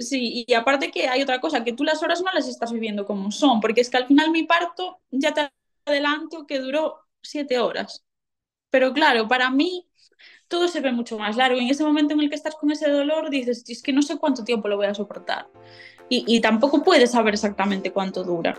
Sí, y aparte que hay otra cosa, que tú las horas no las estás viviendo como son, porque es que al final mi parto, ya te adelanto, que duró siete horas. Pero claro, para mí todo se ve mucho más largo. En ese momento en el que estás con ese dolor, dices, es que no sé cuánto tiempo lo voy a soportar. Y, y tampoco puedes saber exactamente cuánto dura.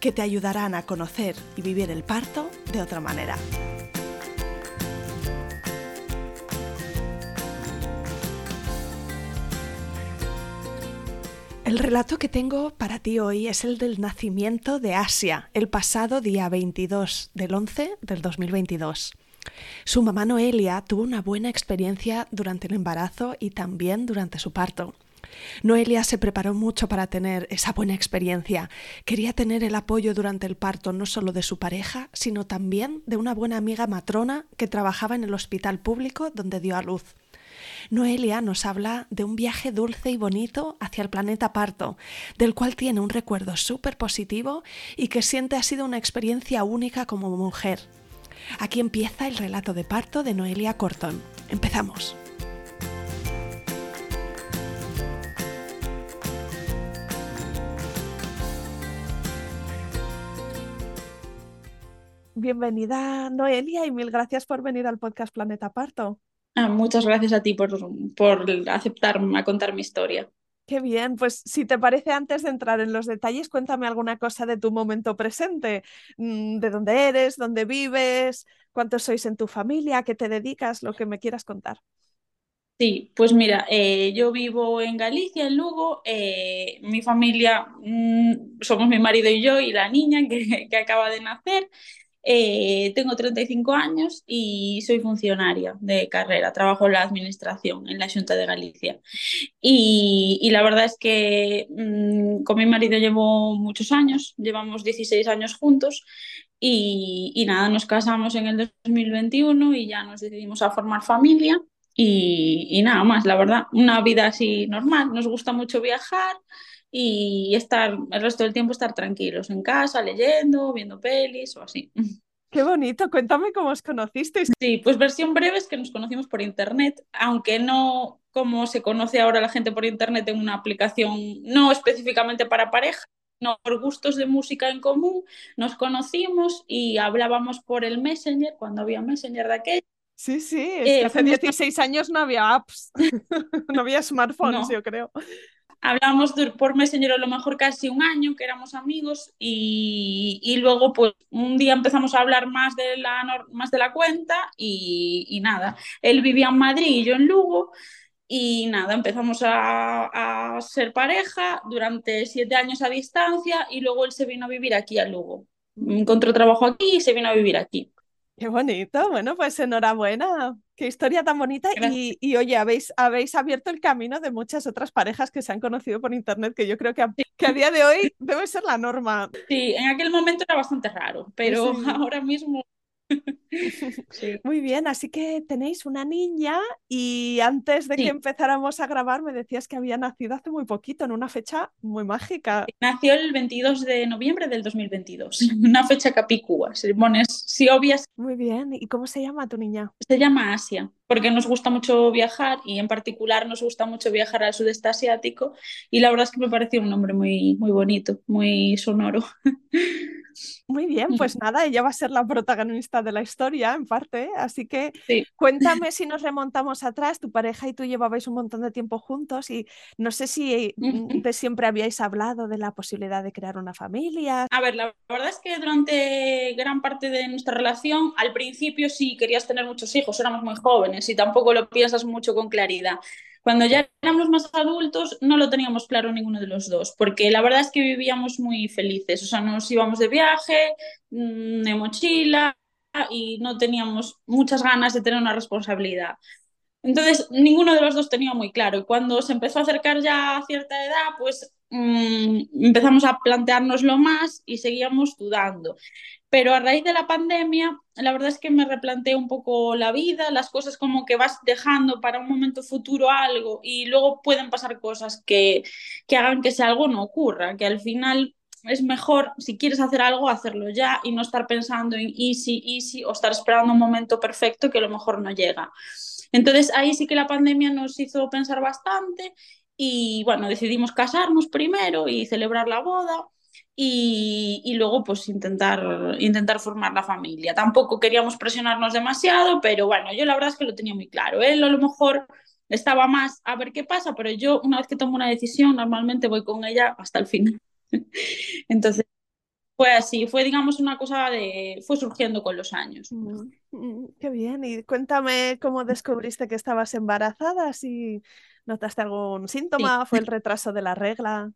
que te ayudarán a conocer y vivir el parto de otra manera. El relato que tengo para ti hoy es el del nacimiento de Asia, el pasado día 22 del 11 del 2022. Su mamá Noelia tuvo una buena experiencia durante el embarazo y también durante su parto. Noelia se preparó mucho para tener esa buena experiencia. Quería tener el apoyo durante el parto no solo de su pareja, sino también de una buena amiga matrona que trabajaba en el hospital público donde dio a luz. Noelia nos habla de un viaje dulce y bonito hacia el planeta parto, del cual tiene un recuerdo súper positivo y que siente ha sido una experiencia única como mujer. Aquí empieza el relato de parto de Noelia Cortón. Empezamos. Bienvenida Noelia y mil gracias por venir al podcast Planeta Parto. Ah, muchas gracias a ti por, por aceptarme a contar mi historia. Qué bien, pues si te parece, antes de entrar en los detalles, cuéntame alguna cosa de tu momento presente, mm, de dónde eres, dónde vives, cuántos sois en tu familia, qué te dedicas, lo que me quieras contar. Sí, pues mira, eh, yo vivo en Galicia, en Lugo, eh, mi familia, mm, somos mi marido y yo y la niña que, que acaba de nacer. Eh, tengo 35 años y soy funcionaria de carrera, trabajo en la administración en la Junta de Galicia. Y, la verdad es que mm, con mi marido llevo muchos años, llevamos 16 años juntos y, nada, nos casamos en el 2021 y ya nos decidimos a formar familia. Y, y nada más, la verdad, una vida así normal, nos gusta mucho viajar, y estar el resto del tiempo estar tranquilos en casa, leyendo, viendo pelis o así. Qué bonito, cuéntame cómo os conocisteis. Sí, pues versión breve es que nos conocimos por internet, aunque no como se conoce ahora la gente por internet en una aplicación no específicamente para pareja, no por gustos de música en común, nos conocimos y hablábamos por el Messenger, cuando había Messenger de aquello. Sí, sí, eh, hace 16 años no había apps, no había smartphones, yo creo hablamos por Messenger a lo mejor casi un año, que éramos amigos, y, luego pues un día empezamos a hablar más de la, más de la cuenta y, nada, él vivía en Madrid y yo en Lugo, y nada, empezamos a, a, ser pareja durante siete años a distancia y luego él se vino a vivir aquí a Lugo. Encontró trabajo aquí y se vino a vivir aquí. Qué bonito, bueno, pues enhorabuena, qué historia tan bonita y, y, oye, habéis, habéis abierto el camino de muchas otras parejas que se han conocido por internet, que yo creo que a, que a día de hoy debe ser la norma. Sí, en aquel momento era bastante raro, pero ahora mismo Muy bien, así que tenéis una niña y antes de que empezáramos a grabar me decías que había nacido hace muy poquito, en una fecha muy mágica. Nació el 22 de noviembre del 2022, una fecha capicúa, sermones si obvias. Muy bien, ¿y cómo se llama tu niña? Se llama Asia, porque nos gusta mucho viajar y en particular nos gusta mucho viajar al sudeste asiático y la verdad es que me pareció un nombre muy, muy bonito, muy sonoro. Muy bien, pues nada, ella va a ser la protagonista de la historia en parte, así que cuéntame si nos remontamos atrás, tu pareja y tú llevabais un montón de tiempo juntos y no sé si mm, de siempre habíais hablado de la posibilidad de crear una familia. A ver, la verdad es que durante gran parte de nuestra relación, al principio sí querías tener muchos hijos, éramos muy jóvenes y tampoco lo piensas mucho con claridad Cuando ya éramos más adultos no lo teníamos claro ninguno de los dos, porque la verdad es que vivíamos muy felices, o sea, nos íbamos de viaje, mm, de mochila y no teníamos muchas ganas de tener una responsabilidad. Entonces, ninguno de los dos tenía muy claro. Y cuando se empezó a acercar ya a cierta edad, pues mmm, empezamos a planteárnoslo más y seguíamos dudando. Pero a raíz de la pandemia, la verdad es que me replanteé un poco la vida, las cosas como que vas dejando para un momento futuro algo y luego pueden pasar cosas que, que hagan que ese algo no ocurra, que al final es mejor, si quieres hacer algo, hacerlo ya y no estar pensando en easy, easy o estar esperando un momento perfecto que a lo mejor no llega. Entonces ahí sí que la pandemia nos hizo pensar bastante y bueno, decidimos casarnos primero y celebrar la boda y, y, luego pues intentar, intentar formar la familia. Tampoco queríamos presionarnos demasiado, pero bueno, yo la verdad es que lo tenía muy claro. Él a lo mejor estaba más a ver qué pasa, pero yo una vez que tomo una decisión normalmente voy con ella hasta el final. Entonces fue así, fue digamos una cosa de, fue surgiendo con los años. Mm, mm, qué bien, y cuéntame cómo descubriste que estabas embarazada, si notaste algún síntoma, sí. fue el retraso de la regla.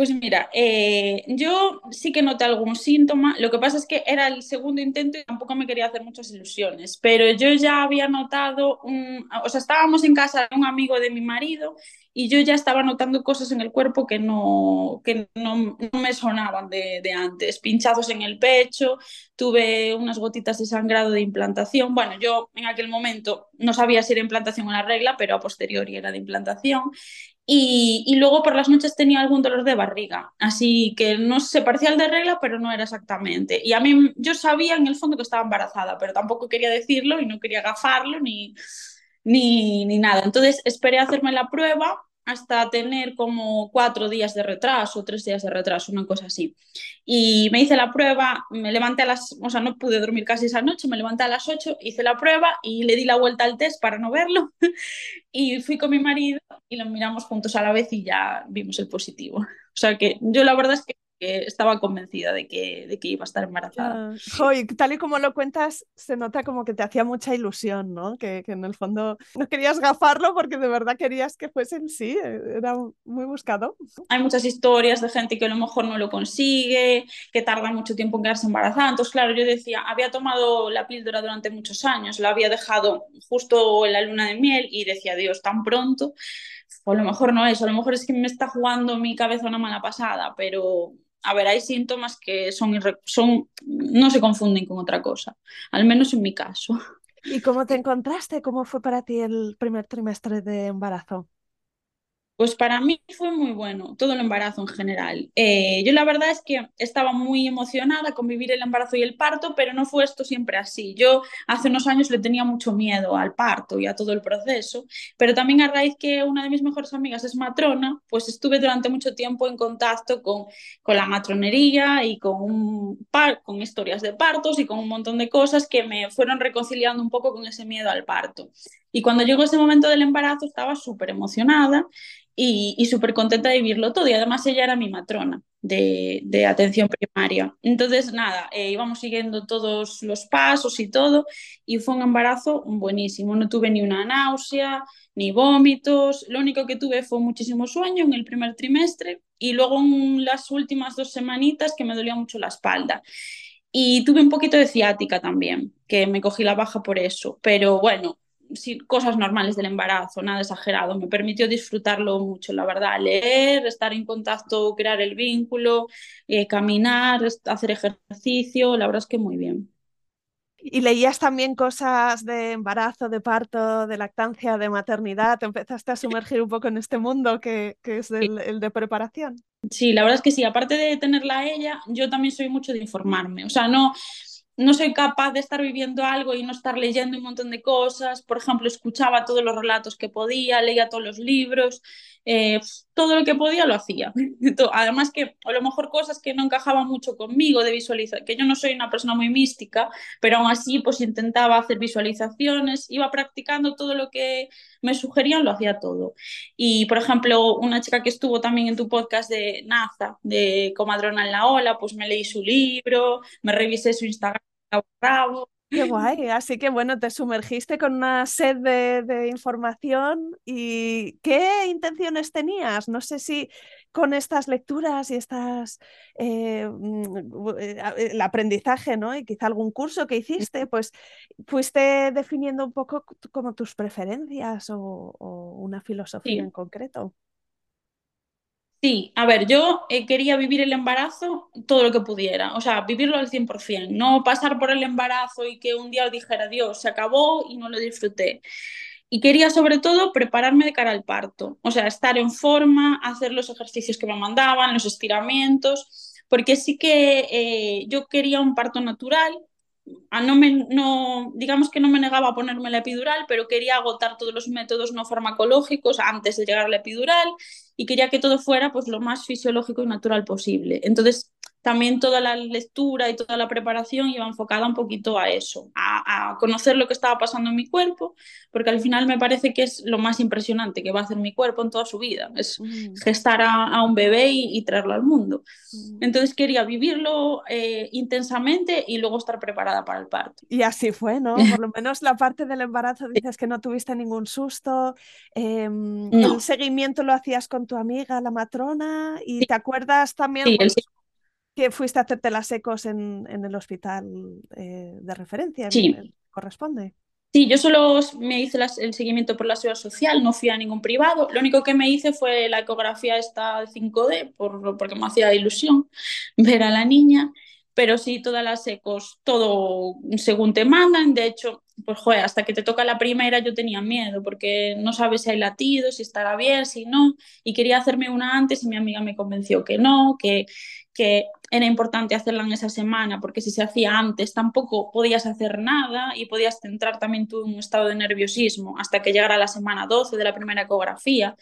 Pues mira, eh, yo sí que noté algún síntoma, lo que pasa es que era el segundo intento y tampoco me quería hacer muchas ilusiones, pero yo ya había notado, o sea, estábamos en casa de un amigo de mi marido y yo ya estaba notando cosas en el cuerpo que no, que no, no me sonaban de, de, antes, pinchazos en el pecho, tuve unas gotitas de sangrado de implantación, bueno, yo en aquel momento no sabía si era implantación o la regla, pero a posteriori era de implantación y, luego por las noches tenía algún dolor de barriga, así que no se parecía al de regla, pero no era exactamente. Y a mí yo sabía en el fondo que estaba embarazada, pero tampoco quería decirlo y no quería gafarlo ni, ni, ni nada. Entonces esperé a hacerme la prueba hasta tener como cuatro días de retraso, tres días de retraso, una cosa así. Y me hice la prueba, me levanté a las, o sea, no pude dormir casi esa noche, me levanté a las ocho, hice la prueba y le di la vuelta al test para no verlo. y fui con mi marido y lo miramos juntos a la vez y ya vimos el positivo. O sea que yo la verdad es que que estaba convencida de que, de que iba a estar embarazada. Joy, tal y como lo cuentas, se nota como que te hacía mucha ilusión, ¿no? Que, que, en el fondo no querías gafarlo porque de verdad querías que fuese en sí, era muy buscado. Hay muchas historias de gente que a lo mejor no lo consigue, que tarda mucho tiempo en quedarse embarazada. Entonces, claro, yo decía, había tomado la píldora durante muchos años, la había dejado justo en la luna de miel y decía, Dios, tan pronto. O a lo mejor no es, a lo mejor es que me está jugando mi cabeza una mala pasada, pero a ver, hay síntomas que son, son, no se confunden con otra cosa, al menos en mi caso. ¿Y cómo te encontraste? ¿Cómo fue para ti el primer trimestre de embarazo? Pues para mí fue muy bueno, todo el embarazo en general. Eh, yo la verdad es que estaba muy emocionada con vivir el embarazo y el parto, pero no fue esto siempre así. Yo hace unos años le tenía mucho miedo al parto y a todo el proceso, pero también a raíz que una de mis mejores amigas es matrona, pues estuve durante mucho tiempo en contacto con, con la matronería y con, un par, con historias de partos y con un montón de cosas que me fueron reconciliando un poco con ese miedo al parto. Y cuando llegó ese momento del embarazo estaba súper emocionada y, y súper contenta de vivirlo todo. Y además ella era mi matrona de, atención primaria. Entonces, nada, eh, íbamos siguiendo todos los pasos y todo. Y fue un embarazo buenísimo. No tuve ni una náusea, ni vómitos. Lo único que tuve fue muchísimo sueño en el primer trimestre. Y luego en las últimas dos semanitas que me dolía mucho la espalda. Y tuve un poquito de ciática también, que me cogí la baja por eso. Pero bueno, sí, cosas normales del embarazo, nada exagerado. Me permitió disfrutarlo mucho, la verdad. Leer, estar en contacto, crear el vínculo, eh, caminar, hacer ejercicio, la verdad es que muy bien. ¿Y leías también cosas de embarazo, de parto, de lactancia, de maternidad? ¿Te empezaste a sumergir un poco en este mundo que, que es el, el, de preparación? Sí, la verdad es que sí. Aparte de tenerla a ella, yo también soy mucho de informarme. O sea, no no soy capaz de estar viviendo algo y no estar leyendo un montón de cosas. Por ejemplo, escuchaba todos los relatos que podía, leía todos los libros, eh, todo lo que podía lo hacía. Además que a lo mejor cosas que no encajaban mucho conmigo de visualizar, que yo no soy una persona muy mística, pero aún así pues intentaba hacer visualizaciones, iba practicando todo lo que me sugerían, lo hacía todo. Y por ejemplo, una chica que estuvo también en tu podcast de Naza, de Comadrona en la Ola, pues me leí su libro, me revisé su Instagram bravo. Qué guay, así que bueno, te sumergiste con una sed de, de, información y ¿qué intenciones tenías? No sé si con estas lecturas y estas eh, mm, eh el aprendizaje, ¿no? Y quizá algún curso que hiciste, pues fuiste definiendo un poco como tus preferencias o, o una filosofía Sí. en concreto. Sí, a ver, yo eh, quería vivir el embarazo todo lo que pudiera, o sea, vivirlo al 100%, no pasar por el embarazo y que un día dijera, Dios, se acabó y no lo disfruté. Y quería sobre todo prepararme de cara al parto, o sea, estar en forma, hacer los ejercicios que me mandaban, los estiramientos, porque sí que eh, yo quería un parto natural, a no me, no, digamos que no me negaba a ponerme la epidural, pero quería agotar todos los métodos no farmacológicos antes de llegar a la epidural y quería que todo fuera pues lo más fisiológico y natural posible. Entonces, también toda la lectura y toda la preparación iba enfocada un poquito a eso, a, a, conocer lo que estaba pasando en mi cuerpo, porque al final me parece que es lo más impresionante que va a hacer mi cuerpo en toda su vida, es Mm, gestar a, a un bebé y, y, traerlo al mundo. mm. Entonces quería vivirlo eh, intensamente y luego estar preparada para el parto. Y así fue, ¿no? Por lo menos la parte del embarazo dices que no tuviste ningún susto. el No, seguimiento lo hacías con tu amiga, la matrona, y sí, te acuerdas también, sí, bueno, el, que fuiste a hacerte las ecos en, en el hospital eh, de referencia, en, sí, corresponde. Sí, yo solo me hice las- el seguimiento por la seguridad social, no fui a ningún privado. Lo único que me hice fue la ecografía esta de 5D, por, porque me hacía ilusión ver a la niña. Pero sí, todas las ecos, todo según te mandan. De hecho, pues joder, hasta que te toca la primera yo tenía miedo, porque no sabes si hay latidos, si estará bien, si no. Y quería hacerme una antes y mi amiga me convenció que no, que, que era importante hacerla en esa semana, porque si se hacía antes tampoco podías hacer nada y podías entrar también tú en un estado de nerviosismo hasta que llegara la semana 12 de la primera ecografía.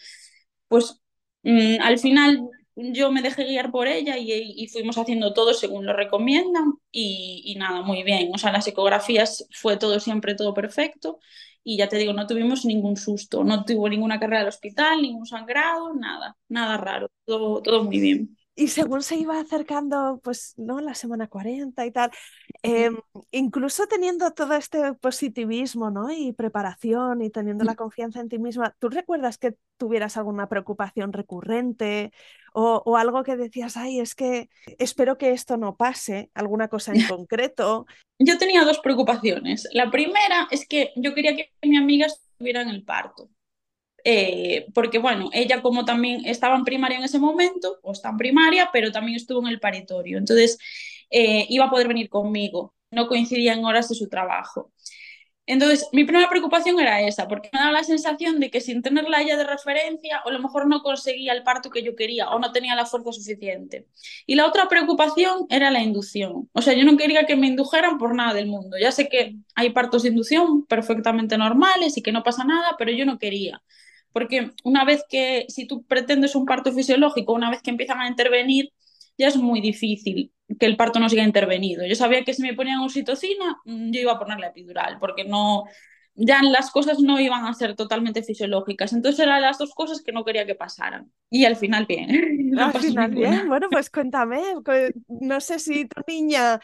Pues mmm, al final yo me dejé guiar por ella y, y fuimos haciendo todo según lo recomiendan y, y, nada, muy bien. O sea, las ecografías fue todo siempre todo perfecto y ya te digo, no tuvimos ningún susto, no tuvo ninguna carrera al hospital, ningún sangrado, nada, nada raro, todo, todo muy bien. Y según se iba acercando, pues, ¿no? La semana 40 y tal, eh, incluso teniendo todo este positivismo, ¿no? Y preparación y teniendo la confianza en ti misma, ¿tú recuerdas que tuvieras alguna preocupación recurrente o, o algo que decías, ay, es que espero que esto no pase, alguna cosa en concreto? Yo tenía dos preocupaciones. La primera es que yo quería que mi amiga estuviera en el parto. Eh, porque bueno, ella como también estaba en primaria en ese momento, o está en primaria, pero también estuvo en el paritorio, entonces eh, iba a poder venir conmigo, no coincidía en horas de su trabajo. Entonces, mi primera preocupación era esa, porque me daba la sensación de que sin tenerla ella de referencia, o a lo mejor no conseguía el parto que yo quería, o no tenía la fuerza suficiente. Y la otra preocupación era la inducción. O sea, yo no quería que me indujeran por nada del mundo. Ya sé que hay partos de inducción perfectamente normales y que no pasa nada, pero yo no quería. Porque una vez que, si tú pretendes un parto fisiológico, una vez que empiezan a intervenir, ya es muy difícil que el parto no siga intervenido. Yo sabía que si me ponían oxitocina, yo iba a poner la epidural, porque no, ya las cosas no iban a ser totalmente fisiológicas. Entonces eran las dos cosas que no quería que pasaran. Y al final bien, no Al final, bien, ninguna. bueno, pues cuéntame, no sé si tu niña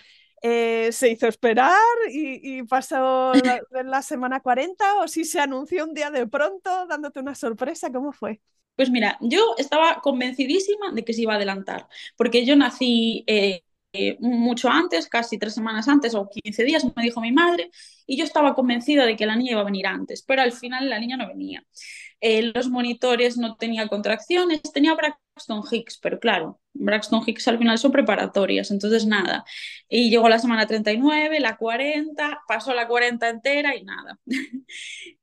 eh, se hizo esperar y, pasó la, semana 40 o si se anunció un día de pronto dándote una sorpresa, ¿cómo fue? Pues mira, yo estaba convencidísima de que se iba a adelantar, porque yo nací eh, mucho antes, casi tres semanas antes o 15 días, me dijo mi madre, y yo estaba convencida de que la niña iba a venir antes, pero al final la niña no venía. Eh, los monitores no tenía contracciones, tenía Braxton Hicks, pero claro, Braxton Hicks al final son preparatorias, entonces nada. Y llegó la semana 39, la 40, pasó la 40 entera y nada.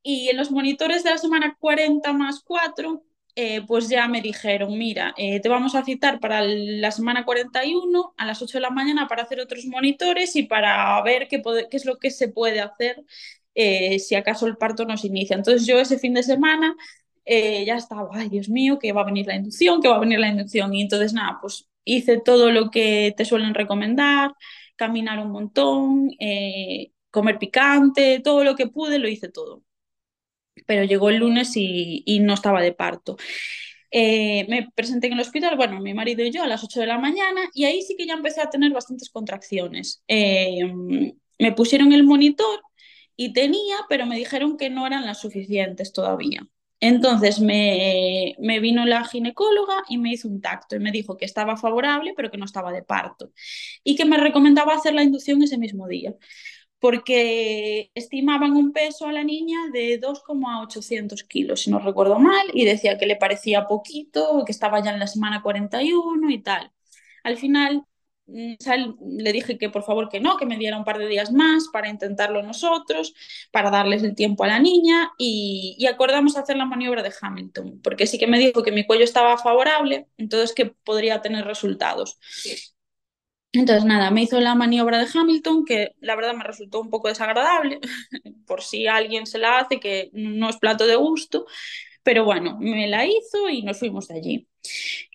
y en los monitores de la semana 40 más 4, eh, pues ya me dijeron, mira, eh, te vamos a citar para la semana 41 a las 8 de la mañana para hacer otros monitores y para ver qué, qué es lo que se puede hacer eh, si acaso el parto nos inicia. Entonces yo ese fin de semana eh, ya estaba, ay Dios mío, que va a venir la inducción, que va a venir la inducción. Y entonces nada, pues hice todo lo que te suelen recomendar, caminar un montón, eh, comer picante, todo lo que pude, lo hice todo pero llegó el lunes y, no estaba de parto. Me presenté en el hospital, bueno, mi marido y yo a las 8 de la mañana y ahí sí que ya empecé a tener bastantes contracciones. Me pusieron el monitor y tenía, pero me dijeron que no eran las suficientes todavía. Entonces me, me, vino la ginecóloga y me hizo un tacto y me dijo que estaba favorable, pero que no estaba de parto y que me recomendaba hacer la inducción ese mismo día, porque estimaban un peso a la niña de 2,800 kilos, si no recuerdo mal, y decía que le parecía poquito, que estaba ya en la semana 41 y tal. Al final le dije que por favor que no, que me diera un par de días más para intentarlo nosotros, para darles el tiempo a la niña y, acordamos hacer la maniobra de Hamilton, porque sí que me dijo que mi cuello estaba favorable, entonces que podría tener resultados. Entonces, nada, me hizo la maniobra de Hamilton, que la verdad me resultó un poco desagradable, por si alguien se la hace, que no es plato de gusto, pero bueno, me la hizo y nos fuimos de allí.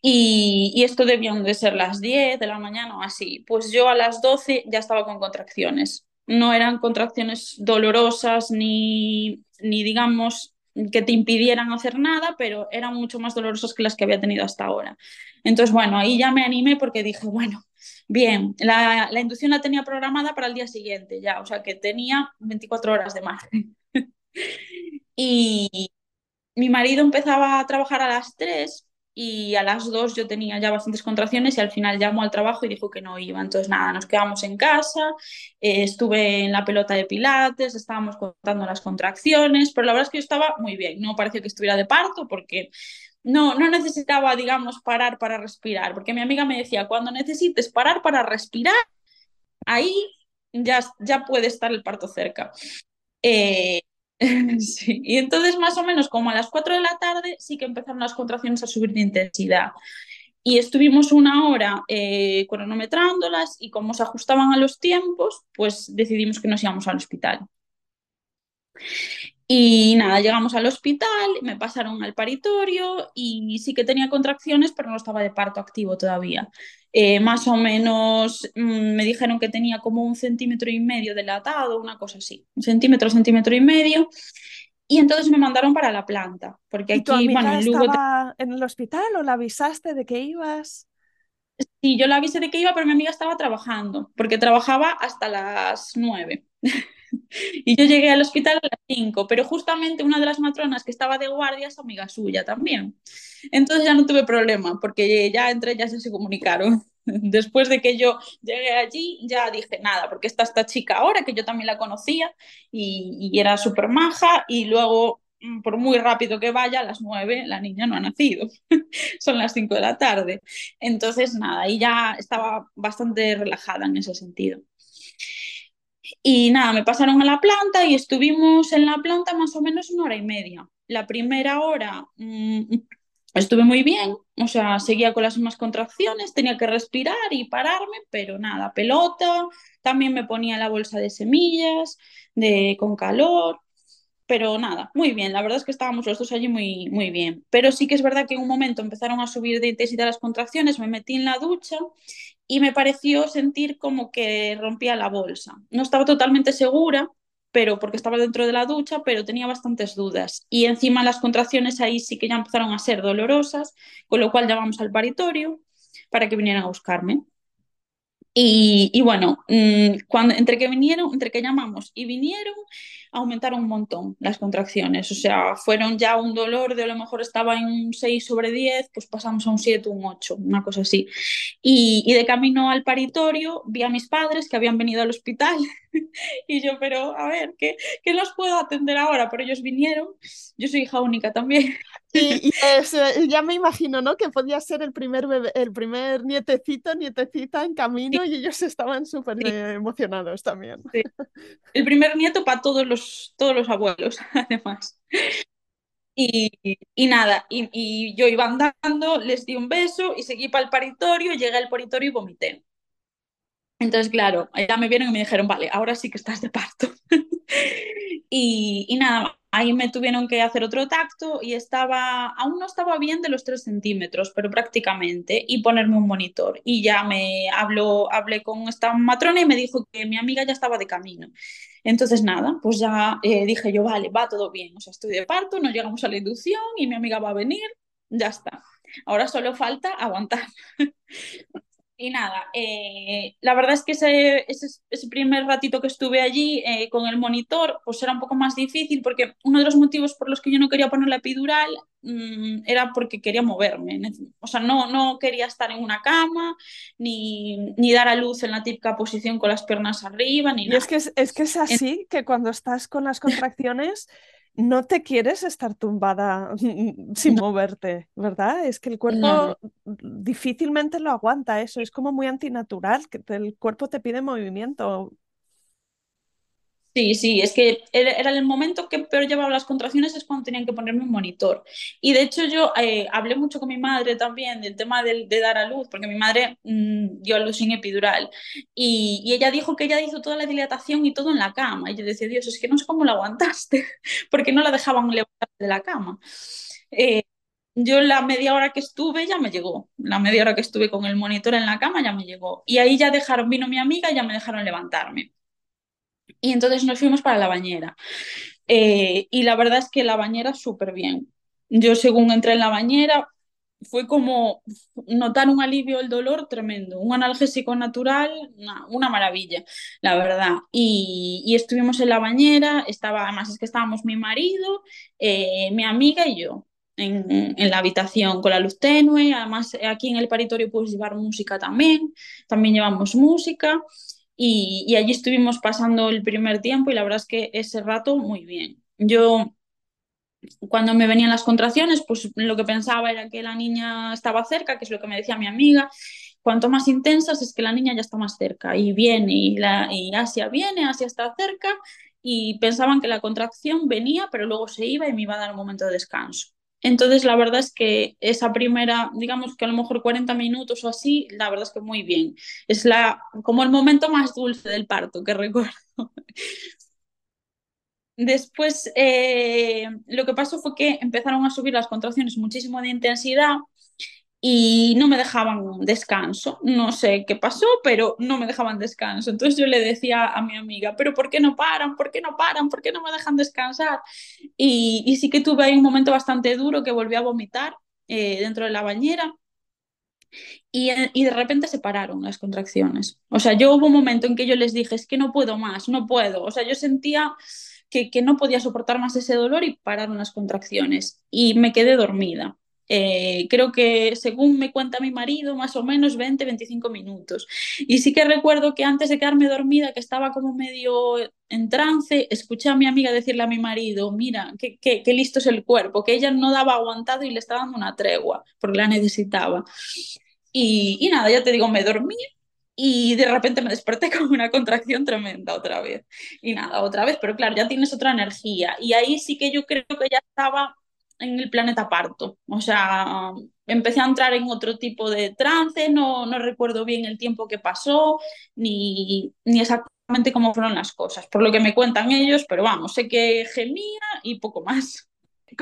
Y, esto debían de ser las 10 de la mañana o así. Pues yo a las 12 ya estaba con contracciones. No eran contracciones dolorosas ni, ni digamos que te impidieran hacer nada, pero eran mucho más dolorosas que las que había tenido hasta ahora. Entonces, bueno, ahí ya me animé porque dije, bueno, bien, la, la inducción la tenía programada para el día siguiente ya, o sea que tenía 24 horas de margen. y, mi marido empezaba a trabajar a las 3 y a las 2 yo tenía ya bastantes contracciones y al final llamó al trabajo y dijo que no iba. Entonces nada, nos quedamos en casa, eh, estuve en la pelota de pilates, estábamos contando las contracciones, pero la verdad es que yo estaba muy bien, no parecía que estuviera de parto porque no, no necesitaba, digamos, parar para respirar, porque mi amiga me decía, cuando necesites parar para respirar, ahí ya, ya puede estar el parto cerca. Eh, Sí, y entonces más o menos como a las 4 de la tarde sí que empezaron las contracciones a subir de intensidad. Y estuvimos una hora eh, cronometrándolas y como se ajustaban a los tiempos, pues decidimos que nos íbamos al hospital. Y nada, llegamos al hospital, me pasaron al paritorio y sí que tenía contracciones, pero no estaba de parto activo todavía. Eh, más o menos mm, me dijeron que tenía como un centímetro y medio dilatado, una cosa así, un centímetro, centímetro y medio. Y entonces me mandaron para la planta, porque aquí, ¿Y bueno, en estaba en el hospital o la avisaste de que ibas? Sí, yo la avisé de que iba, pero mi amiga estaba trabajando, porque trabajaba hasta las nueve. Y yo llegué al hospital a las 5, pero justamente una de las matronas que estaba de guardia es amiga suya también. Entonces ya no tuve problema, porque ya entre ellas se comunicaron. Después de que yo llegué allí, ya dije nada, porque está esta chica ahora, que yo también la conocía y, y era súper maja, y luego, mm, por muy rápido que vaya, a las 9 la niña no ha nacido, son las 5 de la tarde. Entonces, nada, y ya estaba bastante relajada en ese sentido. Y nada, me pasaron a la planta y estuvimos en la planta más o menos una hora y media. La primera hora mmm, estuve muy bien, o sea, seguía con las mismas contracciones, tenía que respirar y pararme, pero nada, pelota, también me ponía la bolsa de semillas, de, con calor, pero nada, muy bien, la verdad es que estábamos los dos allí muy, muy bien. Pero sí que es verdad que en un momento empezaron a subir de intensidad las contracciones, me metí en la ducha y me pareció sentir como que rompía la bolsa. No estaba totalmente segura, pero porque estaba dentro de la ducha, pero tenía bastantes dudas. Y encima las contracciones ahí sí que ya empezaron a ser dolorosas, con lo cual llamamos al paritorio para que vinieran a buscarme. Y, y bueno, mmm, cuando, entre que vinieron, entre que llamamos y vinieron, aumentaron un montón las contracciones. O sea, fueron ya un dolor de a lo mejor estaba en un 6 sobre 10, pues pasamos a un 7, un 8, una cosa así. Y, y de camino al paritorio vi a mis padres que habían venido al hospital y yo, pero a ver, ¿qué, ¿qué los puedo atender ahora? Pero ellos vinieron, yo soy hija única también. Y, y ya me imagino, ¿no? Que podía ser el primer bebé, el primer nietecito, nietecita en camino sí. y ellos estaban súper sí. emocionados también. Sí. El primer nieto para todos los, todos los abuelos, además. Y, y nada, y, y, yo iba andando, les di un beso y seguí para el paritorio, llegué al paritorio y vomité. Entonces, claro, ya me vieron y me dijeron, vale, ahora sí que estás de parto. y, y, nada, ahí me tuvieron que hacer otro tacto y estaba, aún no estaba bien de los 3 centímetros, pero prácticamente, y ponerme un monitor. Y ya me habló, hablé con esta matrona y me dijo que mi amiga ya estaba de camino. Entonces, nada, pues ya eh, dije yo, vale, va todo bien, o sea, estoy de parto, no llegamos a la inducción y mi amiga va a venir, ya está. Ahora solo falta aguantar. Y nada, eh, la verdad es que ese, ese, ese, primer ratito que estuve allí eh, con el monitor, pues era un poco más difícil porque uno de los motivos por los que yo no quería poner la epidural mmm, era porque quería moverme. O sea, no, no quería estar en una cama, ni, ni, dar a luz en la típica posición con las piernas arriba, ni y nada. Es que es, es que es así, que cuando estás con las contracciones no te quieres estar tumbada sin no. moverte, ¿verdad? Es que el cuerpo no. difícilmente lo aguanta eso, es como muy antinatural, que el cuerpo te pide movimiento. Sí, sí, es que era el momento que peor llevaba las contracciones, es cuando tenían que ponerme un monitor. Y de hecho yo eh, hablé mucho con mi madre también del tema de, dar a luz, porque mi madre mmm, dio a luz sin epidural. Y, y, ella dijo que ella hizo toda la dilatación y todo en la cama. Y yo decía, Dios, es que no sé cómo la aguantaste, porque no la dejaban levantar de la cama. Eh, yo la media hora que estuve ya me llegó, la media hora que estuve con el monitor en la cama ya me llegó. Y ahí ya dejaron, vino mi amiga y ya me dejaron levantarme. Y entonces nos fuimos para la bañera. Eh, y la verdad es que la bañera súper bien. Yo según entré en la bañera fue como notar un alivio del dolor tremendo, un analgésico natural, una, maravilla, la verdad. Y, y, estuvimos en la bañera, estaba, además es que estábamos mi marido, eh, mi amiga y yo. En, en, la habitación con la luz tenue, además aquí en el paritorio puedes llevar música también, también llevamos música y, allí estuvimos pasando el primer tiempo y la verdad es que ese rato muy bien. Yo cuando me venían las contracciones, pues lo que pensaba era que la niña estaba cerca, que es lo que me decía mi amiga. Cuanto más intensas es que la niña ya está más cerca y viene y, la, y Asia viene, Asia está cerca y pensaban que la contracción venía, pero luego se iba y me iba a dar un momento de descanso. Entonces, la verdad es que esa primera, digamos que a lo mejor 40 minutos o así, la verdad es que muy bien. Es la, como el momento más dulce del parto que recuerdo. Después, eh, lo que pasó fue que empezaron a subir las contracciones muchísimo de intensidad y no me dejaban descanso. No sé qué pasó, pero no me dejaban descanso. Entonces yo le decía a mi amiga, pero ¿por qué no paran? ¿Por qué no paran? ¿Por qué no me dejan descansar? Y, y sí que tuve ahí un momento bastante duro que volví a vomitar eh, dentro de la bañera. Y, y, de repente se pararon las contracciones. O sea, yo hubo un momento en que yo les dije, es que no puedo más, no puedo. O sea, yo sentía que, que no podía soportar más ese dolor y pararon las contracciones. Y me quedé dormida. Eh, creo que según me cuenta mi marido, más o menos 20-25 minutos. Y sí que recuerdo que antes de quedarme dormida, que estaba como medio en trance, escuché a mi amiga decirle a mi marido, mira, qué, qué, qué listo es el cuerpo, que ella no daba aguantado y le estaba dando una tregua, porque la necesitaba. Y, y nada, ya te digo, me dormí y de repente me desperté con una contracción tremenda otra vez. Y nada, otra vez, pero claro, ya tienes otra energía. Y ahí sí que yo creo que ya estaba en el planeta parto. O sea, empecé a entrar en otro tipo de trance, no, no recuerdo bien el tiempo que pasó, ni, ni exactamente cómo fueron las cosas, por lo que me cuentan ellos, pero vamos, sé que gemía y poco más.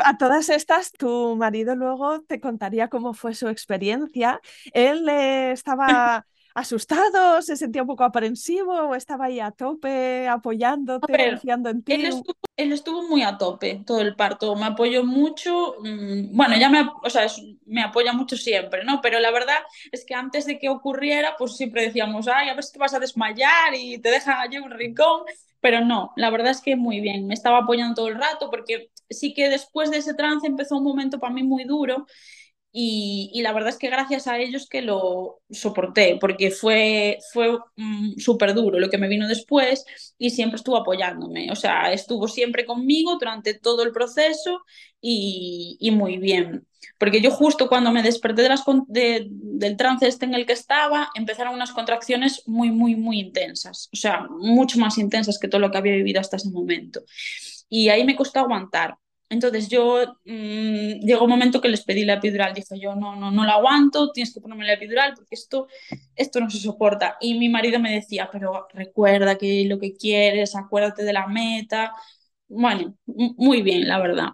A todas estas, tu marido luego te contaría cómo fue su experiencia. Él eh, estaba asustado, se sentía un poco aprensivo o estaba ahí a tope apoyándote, ver, confiando en ti. Él estuvo, él estuvo, muy a tope todo el parto, me apoyó mucho, mmm, bueno, ya me, o sea, me apoya mucho siempre, ¿no? Pero la verdad es que antes de que ocurriera, pues siempre decíamos, ay, a ver si te vas a desmayar y te dejan allí un rincón, pero no, la verdad es que muy bien, me estaba apoyando todo el rato porque sí que después de ese trance empezó un momento para mí muy duro y, la verdad es que gracias a ellos que lo soporté, porque fue, fue mm, súper duro lo que me vino después y siempre estuvo apoyándome, o sea, estuvo siempre conmigo durante todo el proceso y, y muy bien. Porque yo justo cuando me desperté de las, de, del trance este en el que estaba, empezaron unas contracciones muy, muy, muy intensas, o sea, mucho más intensas que todo lo que había vivido hasta ese momento. Y ahí me costó aguantar, entonces yo mmm, llegó un momento que les pedí la epidural, dije yo no, no, no la aguanto, tienes que ponerme la epidural porque esto, esto no se soporta. Y mi marido me decía, pero recuerda que lo que quieres, acuérdate de la meta. Bueno, muy bien, la verdad.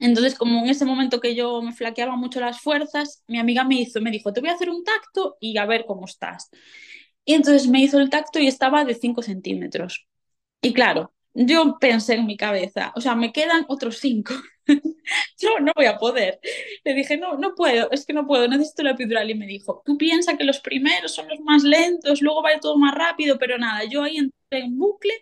Entonces, como en ese momento que yo me flaqueaba mucho las fuerzas, mi amiga me hizo, me dijo, te voy a hacer un tacto y a ver cómo estás. Y entonces me hizo el tacto y estaba de 5 centímetros. Y claro, yo pensé en mi cabeza, o sea, me quedan otros cinco. yo no voy a poder. Le dije, no, no puedo, es que no puedo, necesito la epidural. Y me dijo, tú piensas que los primeros son los más lentos, luego va todo más rápido, pero nada, yo ahí entré en bucle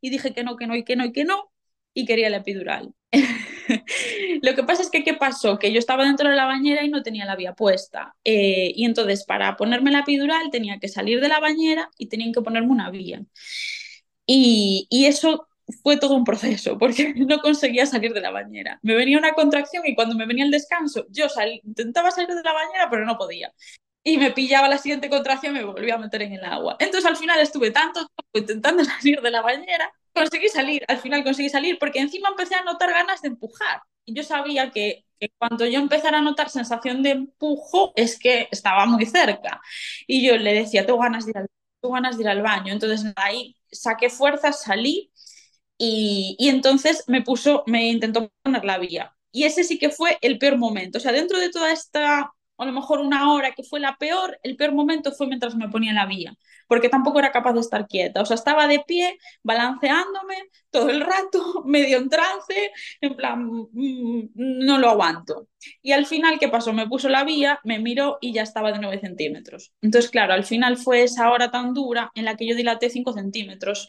y dije que no, que no y que no y que no, y quería la epidural. Lo que pasa es que, ¿qué pasó? Que yo estaba dentro de la bañera y no tenía la vía puesta. Eh, y entonces, para ponerme la epidural, tenía que salir de la bañera y tenían que ponerme una vía. Y, eso fue todo un proceso porque no conseguía salir de la bañera. Me venía una contracción y cuando me venía el descanso, yo intentaba salir de la bañera, pero no podía. Y me pillaba la siguiente contracción y me volvía a meter en el agua. Entonces al final estuve tanto tiempo intentando salir de la bañera, conseguí salir, al final conseguí salir porque encima empecé a notar ganas de empujar. Y yo sabía que, que cuando yo empezara a notar sensación de empujo es que estaba muy cerca. Y yo le decía, tengo ganas de ir al, tengo ganas de ir al baño. Entonces ahí saqué fuerzas, salí y, y, entonces me puso, me intentó poner la vía. Y ese sí que fue el peor momento. O sea, dentro de toda esta, a lo mejor una hora que fue la peor, el peor momento fue mientras me ponía la vía, porque tampoco era capaz de estar quieta. O sea, estaba de pie, balanceándome todo el rato, medio en trance, en plan, mmm, no lo aguanto. Y al final, ¿qué pasó? Me puso la vía, me miró y ya estaba de 9 centímetros. Entonces, claro, al final fue esa hora tan dura en la que yo dilaté 5 centímetros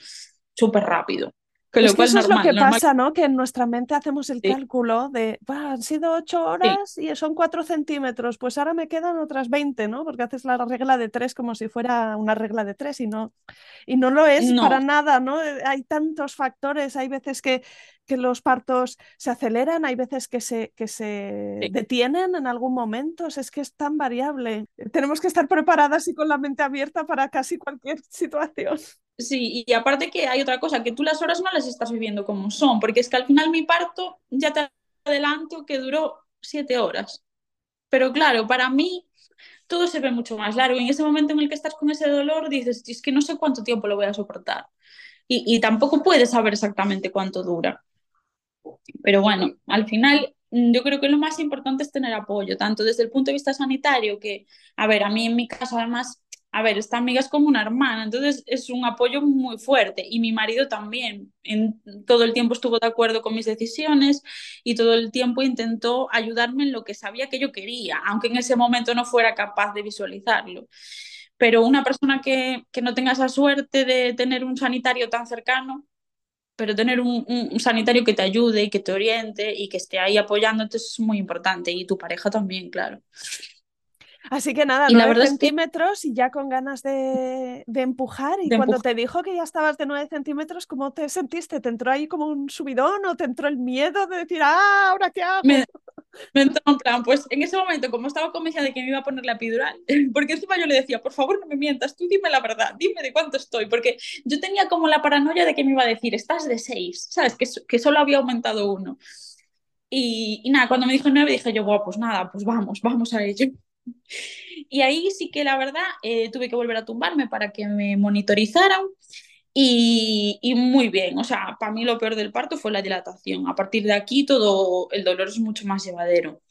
súper rápido. Que es que eso normal, es lo que normal. pasa, ¿no? Que en nuestra mente hacemos el sí. cálculo de, han sido ocho horas sí. y son cuatro centímetros, pues ahora me quedan otras 20, ¿no? Porque haces la regla de tres como si fuera una regla de tres y no, y no lo es no. para nada, ¿no? Eh, hay tantos factores, hay veces que, que los partos se aceleran, hay veces que se, que se sí. detienen en algún momento, es que es tan variable. Tenemos que estar preparadas y con la mente abierta para casi cualquier situación. Sí, y aparte que hay otra cosa, que tú las horas no las estás viviendo como son, porque es que al final mi parto, ya te adelanto, que duró siete horas. Pero claro, para mí todo se ve mucho más largo. En ese momento en el que estás con ese dolor, dices, es que no sé cuánto tiempo lo voy a soportar. Y, y tampoco puedes saber exactamente cuánto dura. Pero bueno, al final yo creo que lo más importante es tener apoyo, tanto desde el punto de vista sanitario, que, a ver, a mí en mi caso además a ver, esta amiga es como una hermana, entonces es un apoyo muy fuerte y mi marido también. En, todo el tiempo estuvo de acuerdo con mis decisiones y todo el tiempo intentó ayudarme en lo que sabía que yo quería, aunque en ese momento no fuera capaz de visualizarlo. Pero una persona que, que no tenga esa suerte de tener un sanitario tan cercano, pero tener un, un, sanitario que te ayude y que te oriente y que esté ahí apoyándote es muy importante y tu pareja también, claro. Así que nada, y 9 la centímetros es que... y ya con ganas de, de empujar. Y de cuando empujar. te dijo que ya estabas de 9 centímetros, ¿cómo te sentiste? ¿Te entró ahí como un subidón o te entró el miedo de decir, ah, ahora qué hago? Me, me entró en plan, pues en ese momento, como estaba convencida de que me iba a poner la epidural, porque encima yo le decía, por favor no me mientas, tú dime la verdad, dime de cuánto estoy, porque yo tenía como la paranoia de que me iba a decir, estás de 6, ¿sabes? Que, que solo había aumentado uno. Y, y, nada, cuando me dijo 9 dije yo, bueno, pues nada, pues vamos, vamos a ello. Y ahí sí que la verdad eh, tuve que volver a tumbarme para que me monitorizaran y, y, muy bien, o sea, para mí lo peor del parto fue la dilatación. A partir de aquí todo el dolor es mucho más llevadero.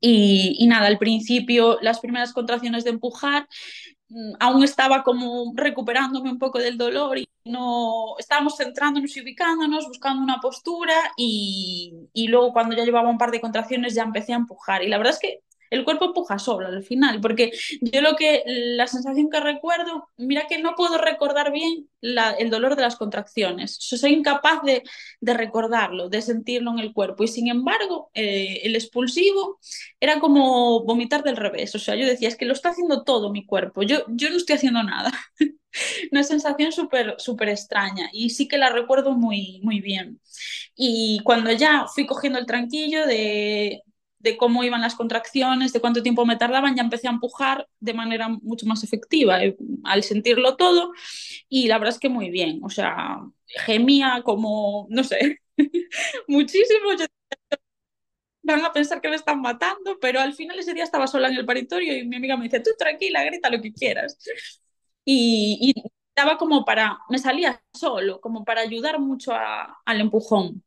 Y, y nada, al principio las primeras contracciones de empujar mm, aún estaba como recuperándome un poco del dolor y no estábamos centrándonos y ubicándonos, buscando una postura y, y luego cuando ya llevaba un par de contracciones ya empecé a empujar y la verdad es que el cuerpo empuja solo al final, porque yo lo que, la sensación que recuerdo, mira que no puedo recordar bien la, el dolor de las contracciones, soy incapaz de, recordarlo, de sentirlo en el cuerpo, y sin embargo, eh, el expulsivo era como vomitar del revés, o sea, yo decía, es que lo está haciendo todo mi cuerpo, yo, yo no estoy haciendo nada. Una sensación súper súper extraña y sí que la recuerdo muy, muy bien. Y cuando ya fui cogiendo el tranquillo de, de cómo iban las contracciones, de cuánto tiempo me tardaban, ya empecé a empujar de manera mucho más efectiva eh, al sentirlo todo y la verdad es que muy bien, o sea, gemía como, no sé, muchísimo. Van a pensar que me están matando, pero al final ese día estaba sola en el paritorio y mi amiga me dice, tú tranquila, grita lo que quieras. Y, y estaba como para, me salía solo, como para ayudar mucho a, al empujón.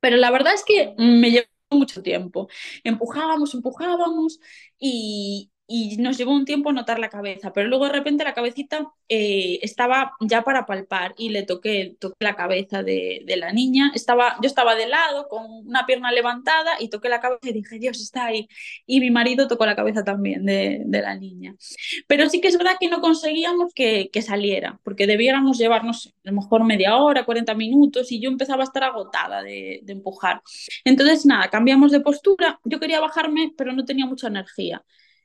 Pero la verdad es que me llevó mucho tiempo. Empujábamos, empujábamos y, y nos llevó un tiempo notar la cabeza, pero luego de repente la cabecita eh, estaba ya para palpar y le toqué, toqué la cabeza de, de, la niña. Estaba, yo estaba de lado con una pierna levantada y toqué la cabeza y dije, Dios está ahí. Y mi marido tocó la cabeza también de, de la niña. Pero sí que es verdad que no conseguíamos que, que saliera, porque debiéramos llevarnos a lo mejor media hora, 40 minutos y yo empezaba a estar agotada de, de empujar. Entonces, nada, cambiamos de postura. Yo quería bajarme, pero no tenía mucha energía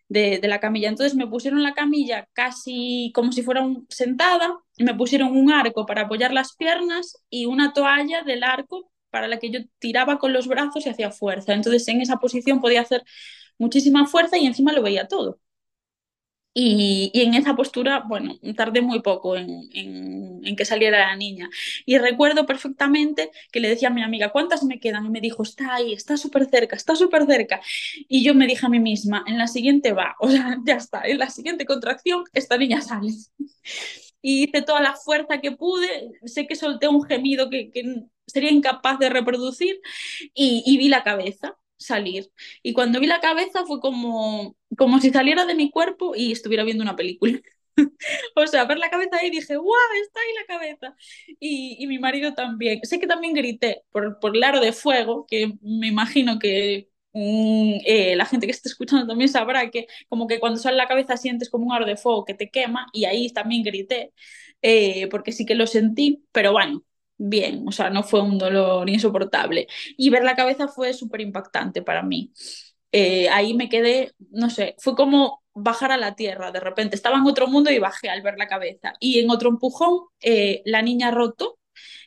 de, la camilla. Entonces me pusieron la camilla casi como si fuera un, sentada, me pusieron un arco para apoyar las piernas y una toalla del arco para la que yo tiraba con los brazos y hacía fuerza. Entonces en esa posición podía hacer muchísima fuerza y encima lo veía todo. Y, en esa postura, bueno, tardé muy poco en, que saliera la niña. Y recuerdo perfectamente que le decía a mi amiga, ¿cuántas me quedan? Y me dijo, está ahí, está súper cerca, está súper cerca. Y yo me dije a mí misma, en la siguiente va, o sea, ya está, en la siguiente contracción esta niña sale. Y hice toda la fuerza que pude, sé que solté un gemido que, que sería incapaz de reproducir y, y vi la cabeza salir. Y cuando vi la cabeza fue como, como si saliera de mi cuerpo y estuviera viendo una película. o sea, ver la cabeza ahí dije, ¡guau! Está ahí la cabeza. Y, y, mi marido también. Sé que también grité por, por el aro de fuego, que me imagino que mm, eh, la gente que esté escuchando también sabrá que como que cuando sale la cabeza sientes como un aro de fuego que te quema y ahí también grité, eh, porque sí que lo sentí, pero bueno, bien, o sea, no fue un dolor insoportable. Y ver la cabeza fue súper impactante para mí. Eh, ahí me quedé, no sé, fue como bajar a la tierra de repente. Estaba en otro mundo y bajé al ver la cabeza. Y en otro empujón, eh, la niña roto,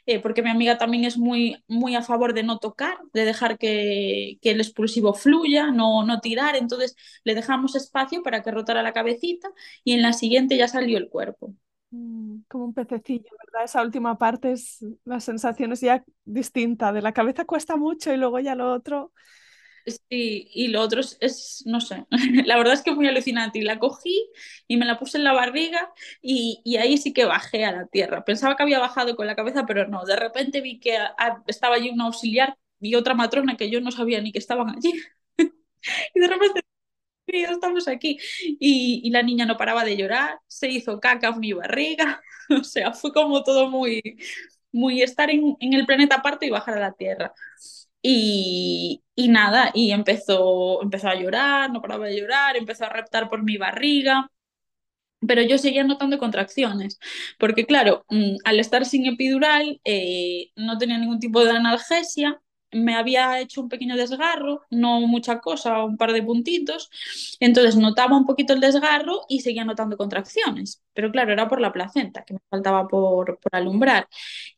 eh, porque mi amiga también es muy, muy a favor de no tocar, de dejar que, que el expulsivo fluya, no, no tirar. Entonces le dejamos espacio para que rotara la cabecita y en la siguiente ya salió el cuerpo. Mm, como un pececillo, ¿verdad? Esa última parte es la sensación es ya distinta. De la cabeza cuesta mucho y luego ya lo otro. Sí, y lo otro es, es, no sé, la verdad es que muy alucinante. Y la cogí y me la puse en la barriga y, y, ahí sí que bajé a la tierra. Pensaba que había bajado con la cabeza, pero no. De repente vi que estaba allí una auxiliar y otra matrona que yo no sabía ni que estaban allí. y de repente estamos aquí. Y, y, la niña no paraba de llorar, se hizo caca en mi barriga, o sea, fue como todo muy, muy estar en, en el planeta aparte y bajar a la Tierra. Y, y, nada, y empezó, empezó a llorar, no paraba de llorar, empezó a reptar por mi barriga, pero yo seguía notando contracciones, porque claro, mm, al estar sin epidural eh, no tenía ningún tipo de analgesia me había hecho un pequeño desgarro, no mucha cosa, un par de puntitos, entonces notaba un poquito el desgarro y seguía notando contracciones, pero claro, era por la placenta, que me faltaba por, por alumbrar.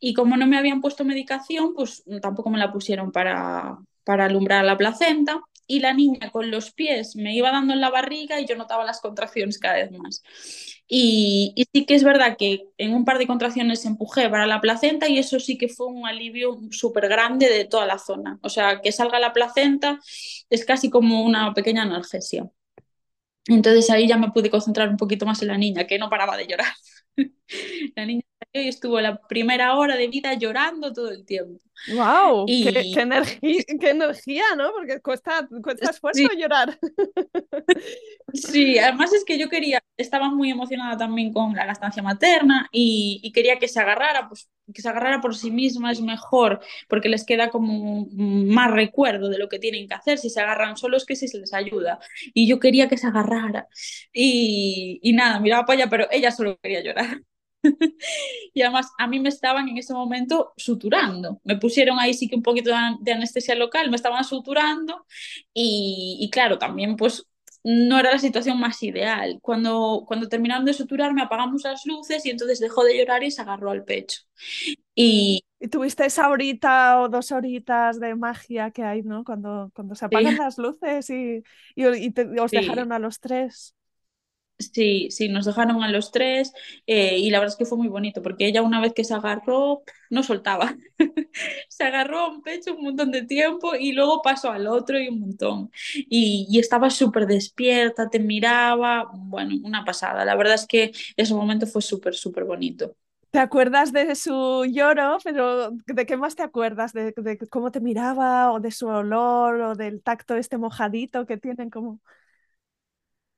Y como no me habían puesto medicación, pues tampoco me la pusieron para, para alumbrar la placenta y la niña con los pies me iba dando en la barriga y yo notaba las contracciones cada vez más. Y, sí que es verdad que en un par de contracciones empujé para la placenta y eso sí que fue un alivio súper grande de toda la zona. O sea, que salga la placenta es casi como una pequeña analgesia. Entonces ahí ya me pude concentrar un poquito más en la niña, que no paraba de llorar. la niña y estuvo la primera hora de vida llorando todo el tiempo. ¡Wow! Y... Qué, qué, energía, qué, energía, ¿no? Porque cuesta, cuesta esfuerzo sí. llorar. Sí, además es que yo quería, estaba muy emocionada también con la lactancia materna y, y, quería que se agarrara, pues que se agarrara por sí misma es mejor, porque les queda como más recuerdo de lo que tienen que hacer. Si se agarran solos, que si se les ayuda. Y yo quería que se agarrara. Y, y nada, miraba para allá, pero ella solo quería llorar. y además a mí me estaban en ese momento suturando. Me pusieron ahí sí que un poquito de anestesia local, me estaban suturando y, y claro, también pues no era la situación más ideal. Cuando, cuando terminaron de suturarme apagamos las luces y entonces dejó de llorar y se agarró al pecho. Y, y tuviste esa horita o dos horitas de magia que hay, ¿no? Cuando, cuando se apagan sí. las luces y, y, y te, os sí. dejaron a los tres. Sí, sí, nos dejaron a los tres eh, y la verdad es que fue muy bonito porque ella una vez que se agarró no soltaba. se agarró a un pecho un montón de tiempo y luego pasó al otro y un montón. Y, estaba súper despierta, te miraba, bueno, una pasada. La verdad es que ese momento fue súper, súper bonito. ¿Te acuerdas de su lloro? Pero ¿de qué más te acuerdas? ¿De, ¿De, cómo te miraba o de su olor o del tacto este mojadito que tienen como...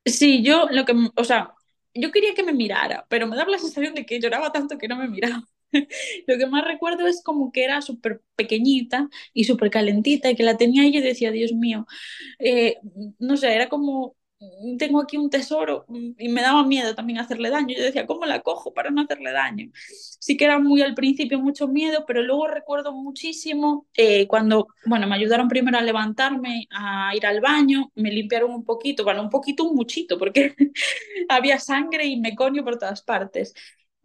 Sí, yo lo que, o sea, yo quería que me mirara, pero me daba la sensación de que lloraba tanto que no me miraba. Lo que más recuerdo es como que era súper pequeñita y súper calentita y que la tenía y yo decía, Dios mío, eh, no sé, era como, tengo aquí un tesoro y me daba miedo también hacerle daño. Yo decía, ¿cómo la cojo para no hacerle daño? Sí que era muy al principio mucho miedo, pero luego recuerdo muchísimo eh, cuando, bueno, me ayudaron primero a levantarme, a ir al baño, me limpiaron un poquito, bueno, un poquito, un muchito, porque había sangre y meconio por todas partes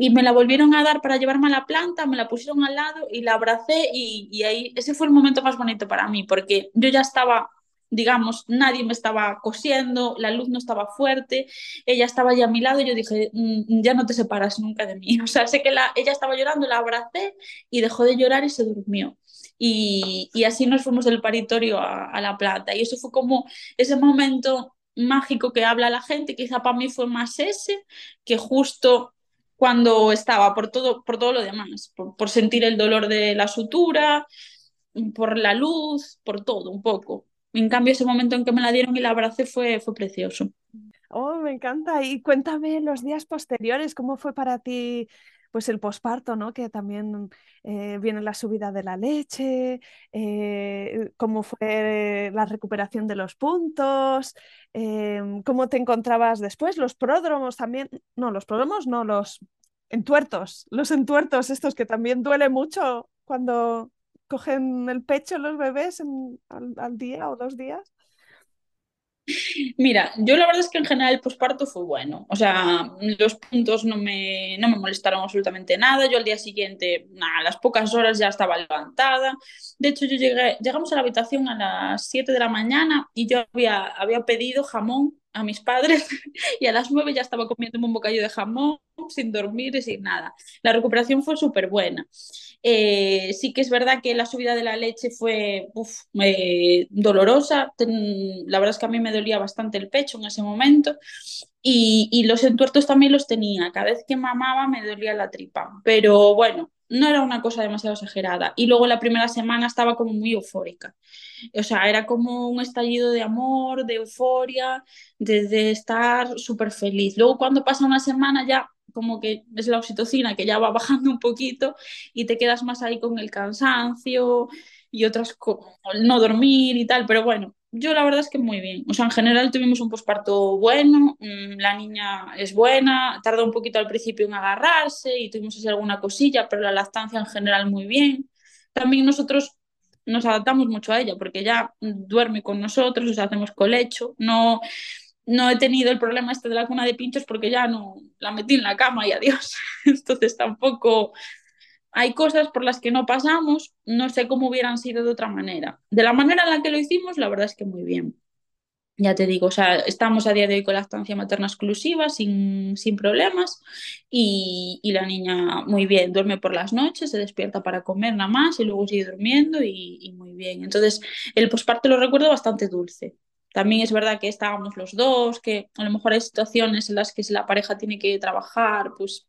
y me la volvieron a dar para llevarme a la planta, me la pusieron al lado y la abracé y, y, ahí ese fue el momento más bonito para mí porque yo ya estaba, digamos, nadie me estaba cosiendo, la luz no estaba fuerte, ella estaba ya a mi lado y yo dije, mm, ya no te separas nunca de mí. O sea, sé que la, ella estaba llorando, la abracé y dejó de llorar y se durmió. Y, y así nos fuimos del paritorio a, la planta y eso fue como ese momento mágico que habla la gente, quizá para mí fue más ese, que justo cuando estaba, por todo, por todo lo demás, por sentir el dolor de la sutura, por la luz, por todo un poco. En cambio, ese momento en que me la dieron y la abracé fue, fue precioso. Oh, me encanta. Y cuéntame los días posteriores, ¿cómo fue para ti pues el posparto, ¿no? Que también eh, viene la subida de la leche, eh, cómo fue la recuperación de los puntos, eh, cómo te encontrabas después, los pródromos también, no, los pródromos no, los entuertos, los entuertos estos que también duele mucho cuando cogen el pecho los bebés al, al día o dos días. Mira, yo la verdad es que en general el posparto fue bueno. O sea, los puntos no me, no me molestaron absolutamente nada. Yo al día siguiente, a las pocas horas ya estaba levantada. De hecho, yo llegué, llegamos a la habitación a las 7 de la mañana y yo había, había pedido jamón a mis padres y a las 9 ya estaba comiendo un bocadillo de jamón sin dormir y sin nada. La recuperación fue súper buena. Eh, sí que es verdad que la subida de la leche fue dolorosa. La verdad es que a mí me dolía bastante el pecho en ese momento. Y, los entuertos también los tenía. Cada vez que mamaba me dolía la tripa. Pero bueno, no era una cosa demasiado exagerada. Y luego la primera semana estaba como muy eufórica. O sea, era como un estallido de amor, de euforia, de, de estar súper feliz. Luego cuando pasa una semana ya como que es la oxitocina que ya va bajando un poquito y te quedas más ahí con el cansancio y otras cosas, no dormir y tal, pero bueno, yo la verdad es que muy bien. O sea, en general tuvimos un posparto bueno, mm, la niña es buena, tardó un poquito al principio en agarrarse y tuvimos así alguna cosilla, pero la lactancia en general muy bien. También nosotros nos adaptamos mucho a ella porque ya duerme con nosotros, o sea, hacemos colecho, no no he tenido el problema este de la cuna de pinchos porque ya no la metí en la cama y adiós. Entonces tampoco hay cosas por las que no pasamos, no sé cómo hubieran sido de otra manera. De la manera en la que lo hicimos, la verdad es que muy bien. Ya te digo, o sea, estamos a día de hoy con lactancia materna exclusiva, sin, sin problemas, y, y, la niña muy bien, duerme por las noches, se despierta para comer nada más y luego sigue durmiendo y, muy bien. Entonces, el posparto lo recuerdo bastante dulce. También es verdad que estábamos los dos, que a lo mejor hay situaciones en las que si la pareja tiene que trabajar, pues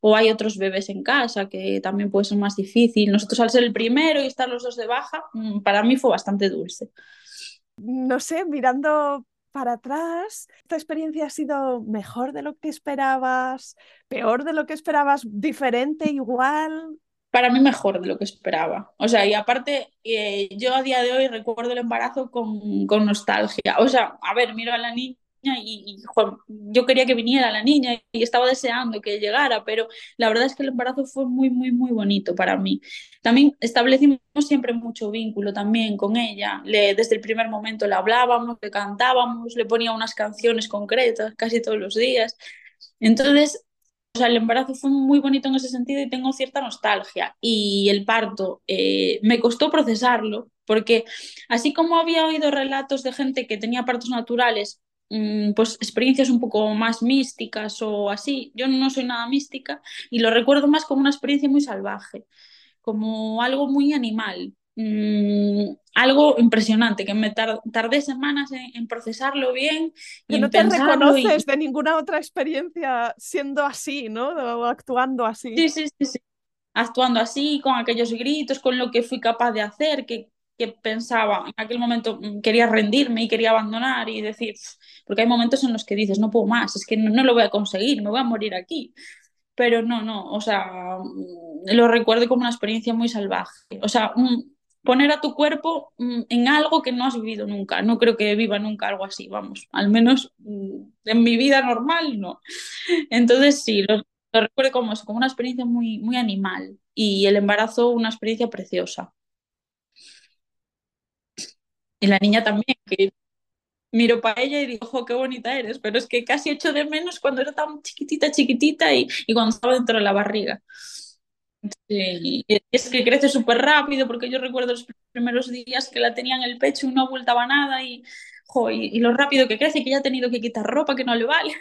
o hay otros bebés en casa que también puede ser más difícil. Nosotros al ser el primero y estar los dos de baja, mm, para mí fue bastante dulce. No sé, mirando para atrás, ¿esta experiencia ha sido mejor de lo que esperabas, peor de lo que esperabas, diferente, igual? para mí mejor de lo que esperaba. O sea, y aparte, eh, yo a día de hoy recuerdo el embarazo con, con, nostalgia. O sea, a ver, miro a la niña y, yo quería que viniera la niña y estaba deseando que llegara, pero la verdad es que el embarazo fue muy, muy, muy bonito para mí. También establecimos siempre mucho vínculo también con ella. Desde el primer momento le hablábamos, le cantábamos, le ponía unas canciones concretas casi todos los días. Entonces, o sea, el embarazo fue muy bonito en ese sentido y tengo cierta nostalgia. Y el parto eh, me costó procesarlo, porque así como había oído relatos de gente que tenía partos naturales, pues experiencias un poco más místicas o así, yo no soy nada mística y lo recuerdo más como una experiencia muy salvaje, como algo muy animal. Mmm, algo impresionante, que me tar tardé semanas en, en, procesarlo bien. Y que no te reconoces y... de ninguna otra experiencia siendo así, ¿no? O actuando así. Sí, sí, sí, sí. Actuando así, con aquellos gritos, con lo que fui capaz de hacer, que que pensaba, en aquel momento mm, quería rendirme y quería abandonar y decir, porque hay momentos en los que dices, no puedo más, es que no, lo voy a conseguir, me voy a morir aquí. Pero no, no, o sea, mm, lo recuerdo como una experiencia muy salvaje. O sea, poner a tu cuerpo en algo que no has vivido nunca. No creo que viva nunca algo así, vamos, al menos en mi vida normal no. Entonces sí, lo, recuerdo como como una experiencia muy, muy animal y el embarazo una experiencia preciosa. Y la niña también, que miro para ella y digo, ojo, qué bonita eres, pero es que casi echo de menos cuando era tan chiquitita, chiquitita y, y cuando estaba dentro de la barriga. Sí, es que crece súper rápido porque yo recuerdo los primeros días que la tenía en el pecho y no ocultaba nada y, jo, y, lo rápido que crece que ya ha tenido que quitar ropa que no le vale.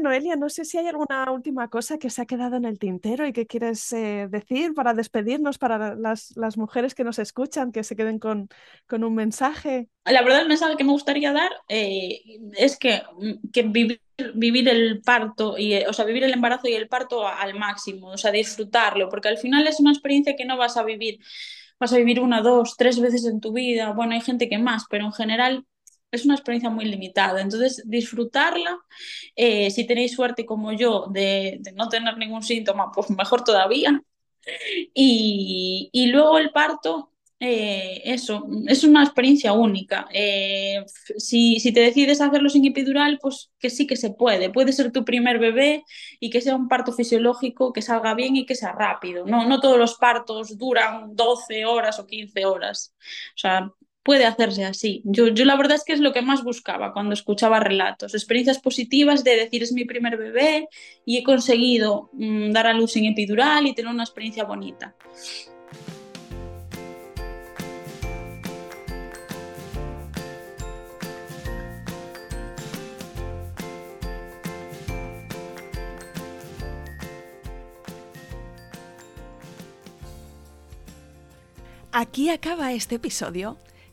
Noelia, no sé si hay alguna última cosa que se ha quedado en el tintero y que quieres eh, decir para despedirnos, para las, mujeres que nos escuchan, que se queden con, un mensaje. La verdad, el mensaje que me gustaría dar eh, es que, mm, que vivir, vivir, el parto, y, o sea, vivir el embarazo y el parto al máximo, o sea, disfrutarlo, porque al final es una experiencia que no vas a vivir. Vas a vivir una, dos, tres veces en tu vida. Bueno, hay gente que más, pero en general es una experiencia muy limitada. Entonces, disfrutarla, eh, si tenéis suerte como yo de, de, no tener ningún síntoma, pues mejor todavía. Y, y luego el parto, eh, eso, es una experiencia única. Eh, si, si, te decides hacerlo sin epidural, pues que sí que se puede. Puede ser tu primer bebé y que sea un parto fisiológico, que salga bien y que sea rápido. No, no todos los partos duran 12 horas o 15 horas. O sea, puede hacerse así. Yo, yo la verdad es que es lo que más buscaba cuando escuchaba relatos, experiencias positivas de decir es mi primer bebé y he conseguido mmm, dar a luz sin epidural y tener una experiencia bonita. Aquí acaba este episodio.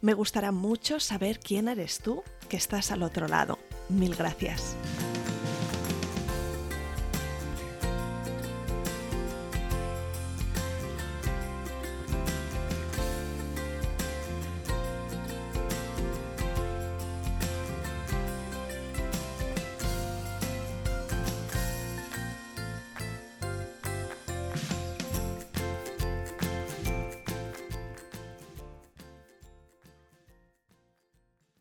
Me gustará mucho saber quién eres tú que estás al otro lado. Mil gracias.